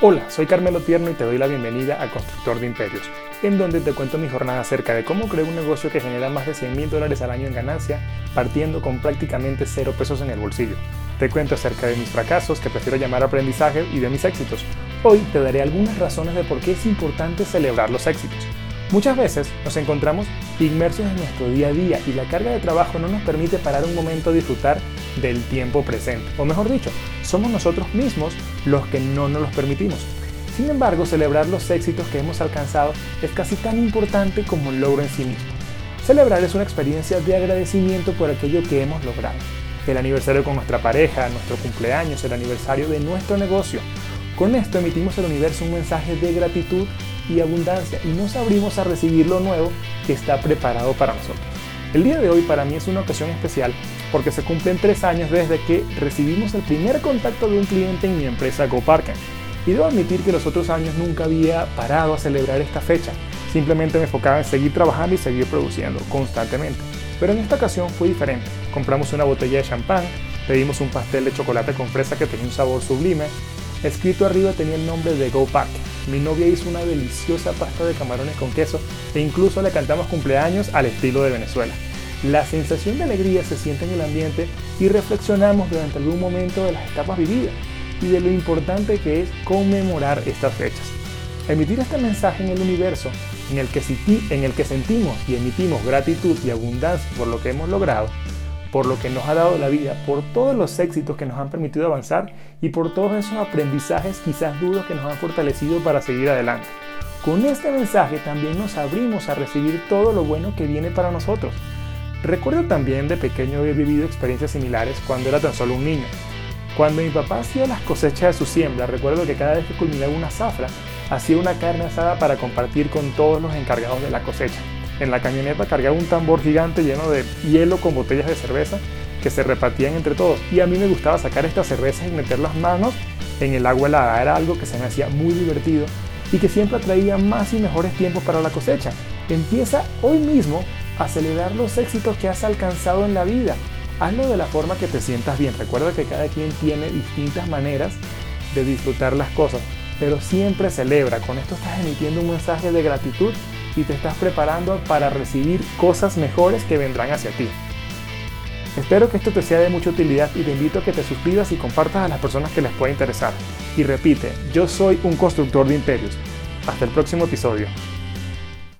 Hola, soy Carmelo Tierno y te doy la bienvenida a Constructor de Imperios, en donde te cuento mi jornada acerca de cómo creo un negocio que genera más de 100 mil dólares al año en ganancia, partiendo con prácticamente cero pesos en el bolsillo. Te cuento acerca de mis fracasos, que prefiero llamar aprendizaje, y de mis éxitos. Hoy te daré algunas razones de por qué es importante celebrar los éxitos. Muchas veces nos encontramos inmersos en nuestro día a día y la carga de trabajo no nos permite parar un momento a disfrutar del tiempo presente. O mejor dicho, somos nosotros mismos los que no nos los permitimos. Sin embargo, celebrar los éxitos que hemos alcanzado es casi tan importante como el logro en sí mismo. Celebrar es una experiencia de agradecimiento por aquello que hemos logrado. El aniversario con nuestra pareja, nuestro cumpleaños, el aniversario de nuestro negocio. Con esto emitimos al universo un mensaje de gratitud y abundancia y nos abrimos a recibir lo nuevo que está preparado para nosotros. El día de hoy para mí es una ocasión especial porque se cumplen tres años desde que recibimos el primer contacto de un cliente en mi empresa GoParken. Y debo admitir que los otros años nunca había parado a celebrar esta fecha, simplemente me enfocaba en seguir trabajando y seguir produciendo constantemente. Pero en esta ocasión fue diferente. Compramos una botella de champán, pedimos un pastel de chocolate con fresa que tenía un sabor sublime. Escrito arriba tenía el nombre de Go Mi novia hizo una deliciosa pasta de camarones con queso e incluso le cantamos cumpleaños al estilo de Venezuela. La sensación de alegría se siente en el ambiente y reflexionamos durante algún momento de las etapas vividas y de lo importante que es conmemorar estas fechas. Emitir este mensaje en el universo en el, que, en el que sentimos y emitimos gratitud y abundancia por lo que hemos logrado, por lo que nos ha dado la vida, por todos los éxitos que nos han permitido avanzar y por todos esos aprendizajes quizás duros que nos han fortalecido para seguir adelante. Con este mensaje también nos abrimos a recibir todo lo bueno que viene para nosotros Recuerdo también de pequeño haber vivido experiencias similares cuando era tan solo un niño. Cuando mi papá hacía las cosechas de su siembra, recuerdo que cada vez que culminaba una zafra, hacía una carne asada para compartir con todos los encargados de la cosecha. En la camioneta cargaba un tambor gigante lleno de hielo con botellas de cerveza que se repartían entre todos. Y a mí me gustaba sacar estas cervezas y meter las manos en el agua helada. Era algo que se me hacía muy divertido y que siempre traía más y mejores tiempos para la cosecha. Empieza hoy mismo a celebrar los éxitos que has alcanzado en la vida. Hazlo de la forma que te sientas bien. Recuerda que cada quien tiene distintas maneras de disfrutar las cosas, pero siempre celebra. Con esto estás emitiendo un mensaje de gratitud y te estás preparando para recibir cosas mejores que vendrán hacia ti. Espero que esto te sea de mucha utilidad y te invito a que te suscribas y compartas a las personas que les pueda interesar. Y repite, yo soy un constructor de imperios. Hasta el próximo episodio.